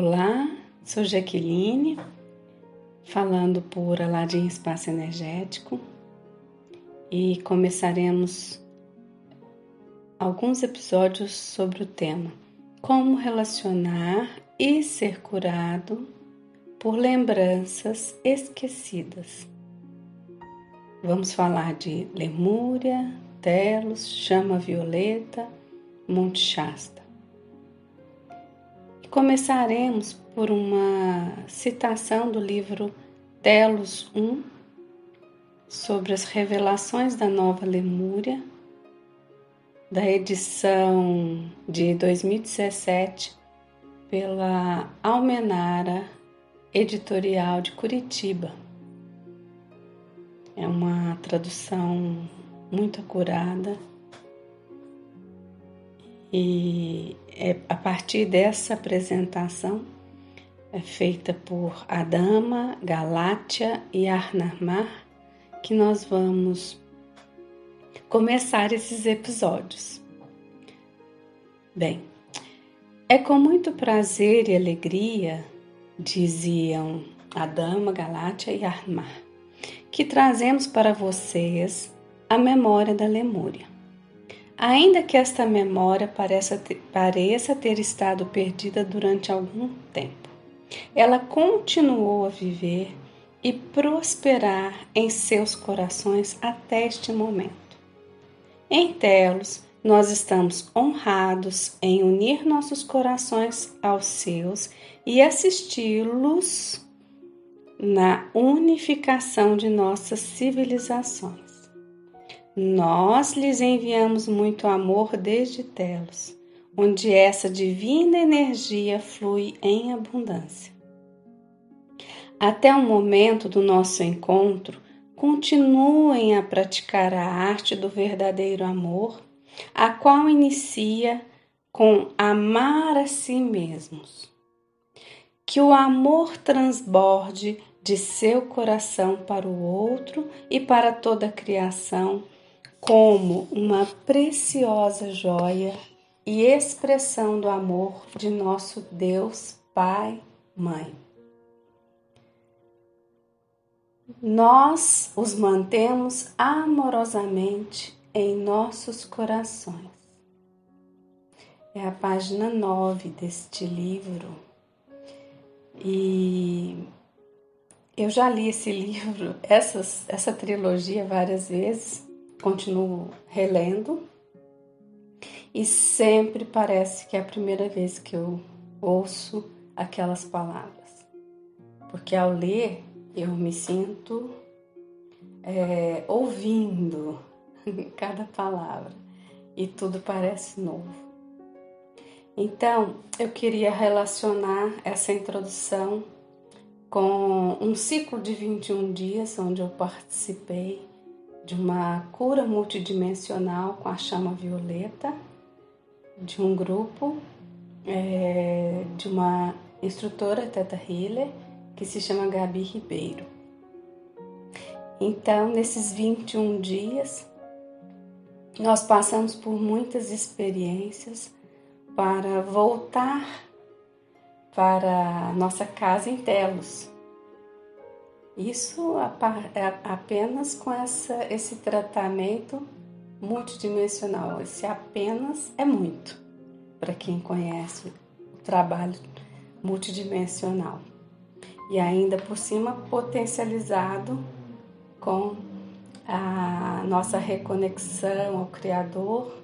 Olá, sou Jaqueline, falando por Aladim Espaço Energético e começaremos alguns episódios sobre o tema Como relacionar e ser curado por lembranças esquecidas. Vamos falar de Lemúria, Telos, Chama Violeta, Monte Shasta. Começaremos por uma citação do livro Telos 1 sobre as revelações da Nova Lemúria, da edição de 2017 pela Almenara Editorial de Curitiba. É uma tradução muito acurada e é a partir dessa apresentação é feita por Adama, Galátia e Arnamar que nós vamos começar esses episódios. Bem, é com muito prazer e alegria, diziam Adama, Galátia e Arnamar, que trazemos para vocês a memória da Lemúria. Ainda que esta memória pareça ter, pareça ter estado perdida durante algum tempo, ela continuou a viver e prosperar em seus corações até este momento. Em Telos, nós estamos honrados em unir nossos corações aos seus e assisti-los na unificação de nossas civilizações. Nós lhes enviamos muito amor desde Telos, onde essa divina energia flui em abundância. Até o momento do nosso encontro, continuem a praticar a arte do verdadeiro amor, a qual inicia com amar a si mesmos. Que o amor transborde de seu coração para o outro e para toda a criação como uma preciosa joia e expressão do amor de nosso Deus Pai, Mãe. Nós os mantemos amorosamente em nossos corações. É a página 9 deste livro. E eu já li esse livro, essas, essa trilogia várias vezes continuo relendo. E sempre parece que é a primeira vez que eu ouço aquelas palavras, porque ao ler eu me sinto é, ouvindo cada palavra. E tudo parece novo. Então eu queria relacionar essa introdução com um ciclo de 21 dias onde eu participei de uma cura multidimensional com a chama violeta, de um grupo, é, de uma instrutora Teta Healer, que se chama Gabi Ribeiro. Então, nesses 21 dias, nós passamos por muitas experiências para voltar para nossa casa em Telos, isso é apenas com essa, esse tratamento multidimensional. Esse apenas é muito para quem conhece o trabalho multidimensional. E ainda por cima potencializado com a nossa reconexão ao Criador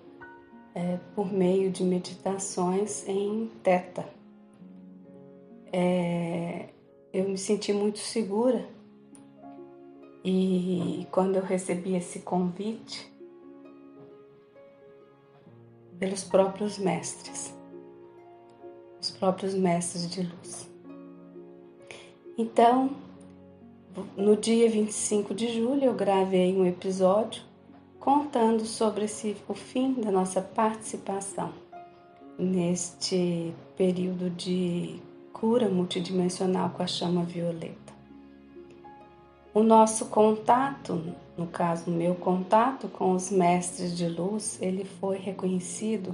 é, por meio de meditações em Teta. É, eu me senti muito segura e quando eu recebi esse convite pelos próprios mestres, os próprios mestres de luz. Então, no dia 25 de julho, eu gravei um episódio contando sobre esse, o fim da nossa participação neste período de cura multidimensional com a chama violeta. O nosso contato, no caso, o meu contato com os mestres de luz, ele foi reconhecido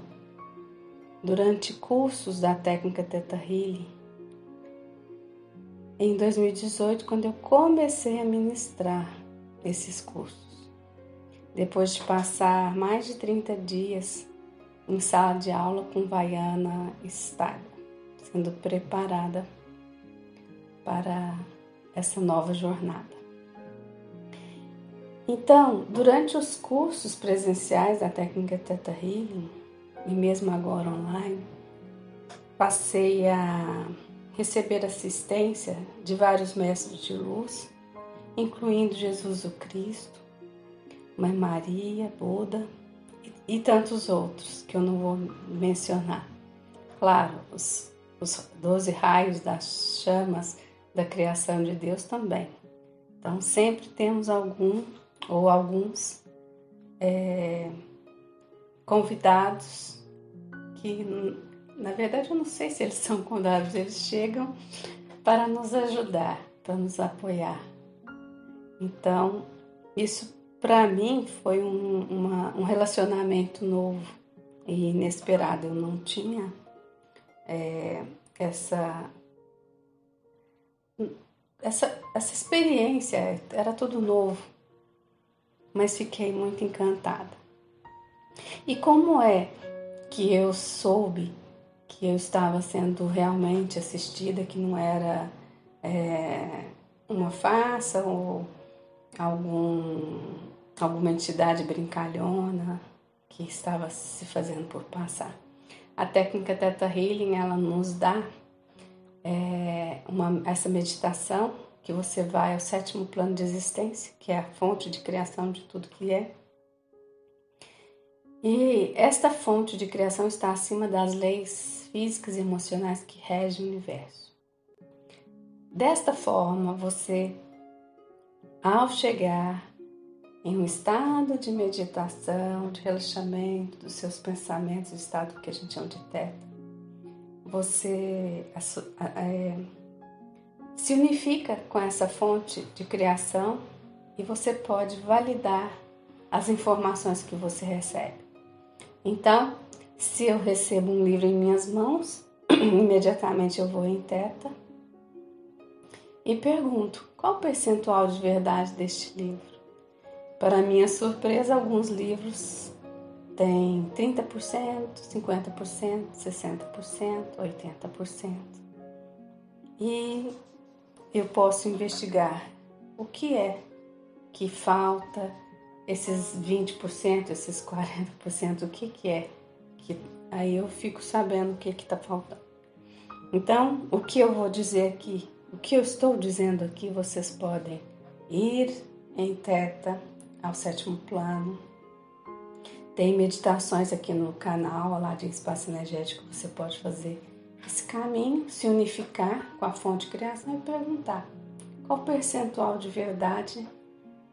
durante cursos da técnica Teta Healing em 2018, quando eu comecei a ministrar esses cursos. Depois de passar mais de 30 dias em sala de aula com Vaiana Stagno, sendo preparada para essa nova jornada. Então, durante os cursos presenciais da técnica Theta Healing, e mesmo agora online, passei a receber assistência de vários mestres de luz, incluindo Jesus o Cristo, Mãe Maria, Buda e, e tantos outros que eu não vou mencionar. Claro, os, os 12 raios das chamas da criação de Deus também. Então, sempre temos algum ou alguns é, convidados que, na verdade, eu não sei se eles são convidados, eles chegam para nos ajudar, para nos apoiar. Então, isso para mim foi um, uma, um relacionamento novo e inesperado. Eu não tinha é, essa essa, essa experiência, era tudo novo, mas fiquei muito encantada. E como é que eu soube que eu estava sendo realmente assistida, que não era é, uma farsa ou algum, alguma entidade brincalhona que estava se fazendo por passar. A técnica Theta Healing ela nos dá é, uma, essa meditação que você vai ao sétimo plano de existência, que é a fonte de criação de tudo que é. E esta fonte de criação está acima das leis físicas e emocionais que regem o universo. Desta forma, você, ao chegar em um estado de meditação, de relaxamento dos seus pensamentos, o estado que a gente chama de teta, você é, se unifica com essa fonte de criação e você pode validar as informações que você recebe. Então, se eu recebo um livro em minhas mãos, imediatamente eu vou em Teta e pergunto qual o percentual de verdade deste livro. Para minha surpresa, alguns livros tem 30%, 50%, 60%, 80%. E eu posso investigar o que é que falta, esses 20%, esses 40%, o que, que é que aí eu fico sabendo o que está faltando. Então, o que eu vou dizer aqui, o que eu estou dizendo aqui, vocês podem ir em teta ao sétimo plano, tem meditações aqui no canal, lá de espaço energético, você pode fazer esse caminho, se unificar com a fonte de criação e perguntar qual o percentual de verdade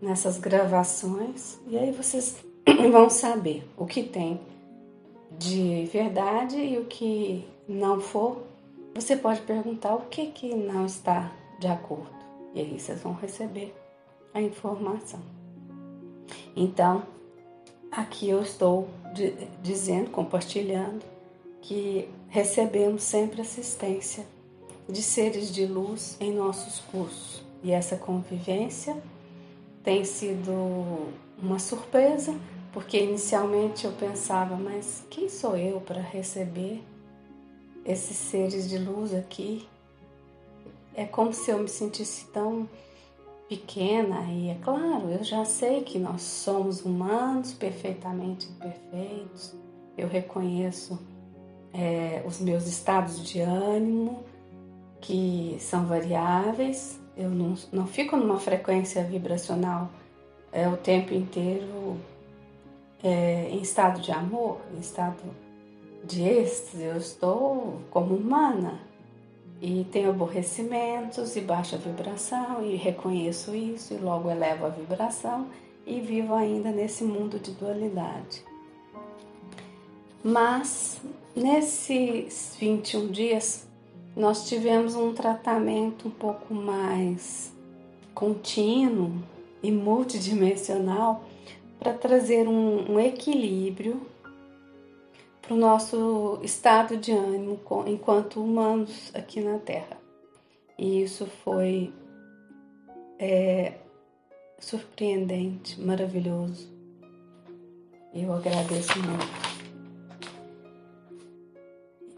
nessas gravações, e aí vocês vão saber o que tem de verdade e o que não for. Você pode perguntar o que, que não está de acordo, e aí vocês vão receber a informação. Então, Aqui eu estou dizendo, compartilhando, que recebemos sempre assistência de seres de luz em nossos cursos. E essa convivência tem sido uma surpresa, porque inicialmente eu pensava, mas quem sou eu para receber esses seres de luz aqui? É como se eu me sentisse tão pequena e é claro, eu já sei que nós somos humanos perfeitamente imperfeitos. Eu reconheço é, os meus estados de ânimo que são variáveis. Eu não, não fico numa frequência vibracional é, o tempo inteiro é, em estado de amor, em estado de êxtase. Eu estou como humana e tenho aborrecimentos e baixa vibração e reconheço isso e logo elevo a vibração e vivo ainda nesse mundo de dualidade. Mas nesses 21 dias nós tivemos um tratamento um pouco mais contínuo e multidimensional para trazer um, um equilíbrio para o nosso estado de ânimo enquanto humanos aqui na Terra. e isso foi é, surpreendente, maravilhoso. Eu agradeço muito.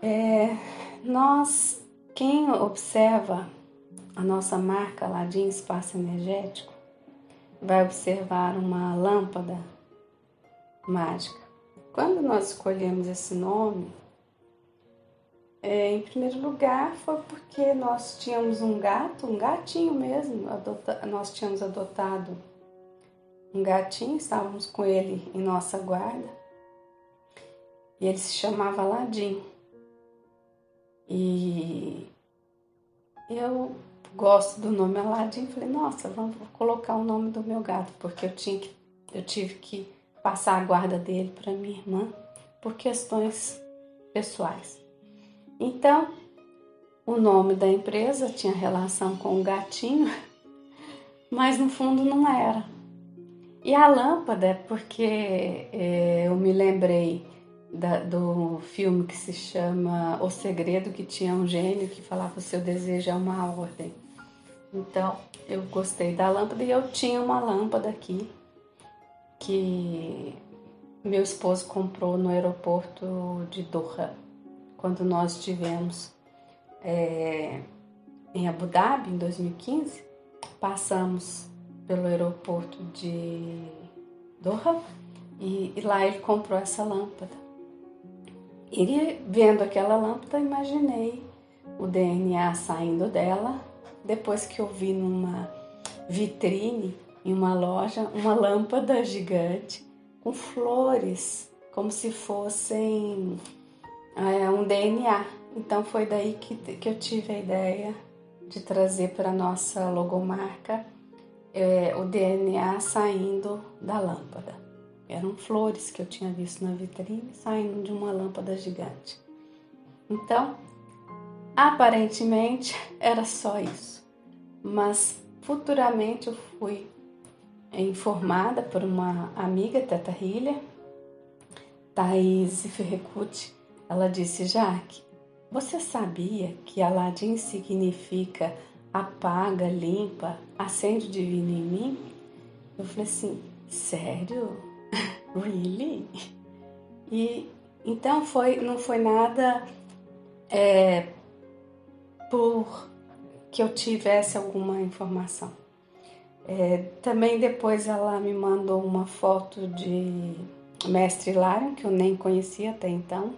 É, nós, quem observa a nossa marca de espaço energético, vai observar uma lâmpada mágica. Quando nós escolhemos esse nome, é, em primeiro lugar foi porque nós tínhamos um gato, um gatinho mesmo, adota, nós tínhamos adotado um gatinho, estávamos com ele em nossa guarda e ele se chamava Aladim. E eu gosto do nome Aladim, falei, nossa, vamos colocar o nome do meu gato, porque eu tinha que, eu tive que passar a guarda dele para minha irmã por questões pessoais. Então, o nome da empresa tinha relação com o gatinho, mas no fundo não era. E a lâmpada, porque é, eu me lembrei da, do filme que se chama O Segredo, que tinha um gênio que falava o seu desejo é uma ordem. Então eu gostei da lâmpada e eu tinha uma lâmpada aqui que meu esposo comprou no aeroporto de Doha, quando nós estivemos é, em Abu Dhabi em 2015. Passamos pelo aeroporto de Doha e, e lá ele comprou essa lâmpada. E vendo aquela lâmpada, imaginei o DNA saindo dela. Depois que eu vi numa vitrine em uma loja uma lâmpada gigante com flores, como se fossem é, um DNA. Então foi daí que, que eu tive a ideia de trazer para nossa logomarca é, o DNA saindo da lâmpada. Eram flores que eu tinha visto na vitrine saindo de uma lâmpada gigante. Então, aparentemente era só isso. Mas futuramente eu fui informada por uma amiga, Teta Hilha, Thaís Ferrecuti. Ela disse: Jaque, você sabia que Aladim significa apaga, limpa, acende o divino em mim? Eu falei assim: sério? Really? E então foi, não foi nada é, por que eu tivesse alguma informação. É, também depois ela me mandou uma foto de Mestre Hilário, que eu nem conhecia até então.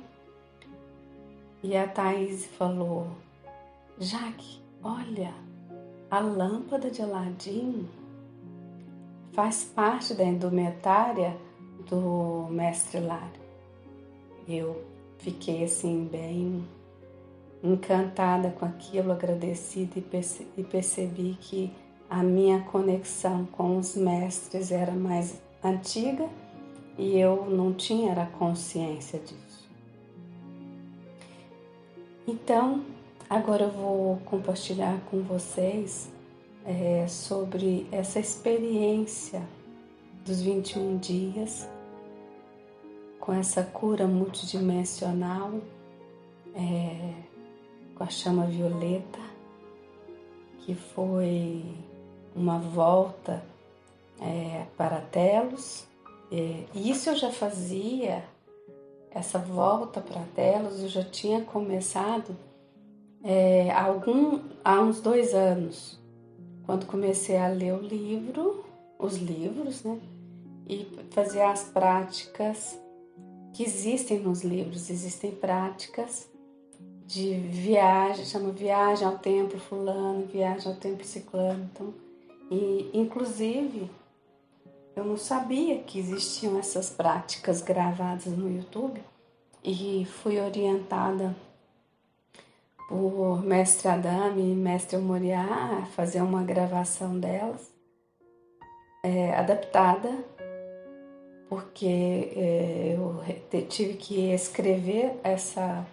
E a Thaís falou: Jaque, olha, a lâmpada de Aladim faz parte da indumentária do mestre Lara. Eu fiquei assim bem encantada com aquilo, agradecida e, e percebi que a minha conexão com os mestres era mais antiga e eu não tinha a consciência disso. Então, agora eu vou compartilhar com vocês é, sobre essa experiência dos 21 dias com essa cura multidimensional, é, com a chama violeta, que foi uma volta é, para Telos. É, isso eu já fazia, essa volta para Telos, eu já tinha começado é, há, algum, há uns dois anos, quando comecei a ler o livro, os livros, né? E fazer as práticas que existem nos livros, existem práticas de viagem, chama viagem ao templo fulano, viagem ao templo ciclano, então, e inclusive eu não sabia que existiam essas práticas gravadas no YouTube e fui orientada por mestre Adame e mestre Moriá fazer uma gravação delas, é, adaptada porque é, eu tive que escrever essa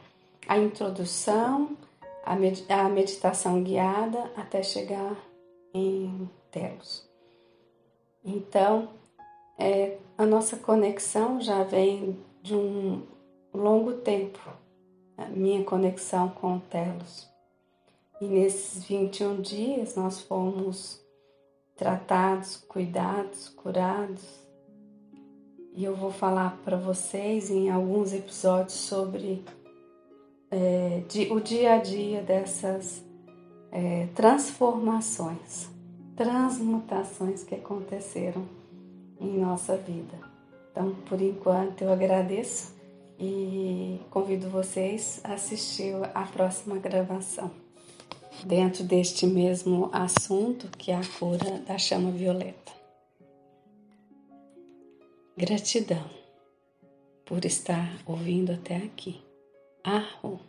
a introdução, a, med, a meditação guiada até chegar em Telos. Então, é, a nossa conexão já vem de um longo tempo, a minha conexão com Telos. E nesses 21 dias nós fomos tratados, cuidados, curados. E eu vou falar para vocês em alguns episódios sobre é, de, o dia a dia dessas é, transformações, transmutações que aconteceram em nossa vida. Então, por enquanto, eu agradeço e convido vocês a assistir a próxima gravação dentro deste mesmo assunto que é a cura da chama violeta. Gratidão por estar ouvindo até aqui. Arro.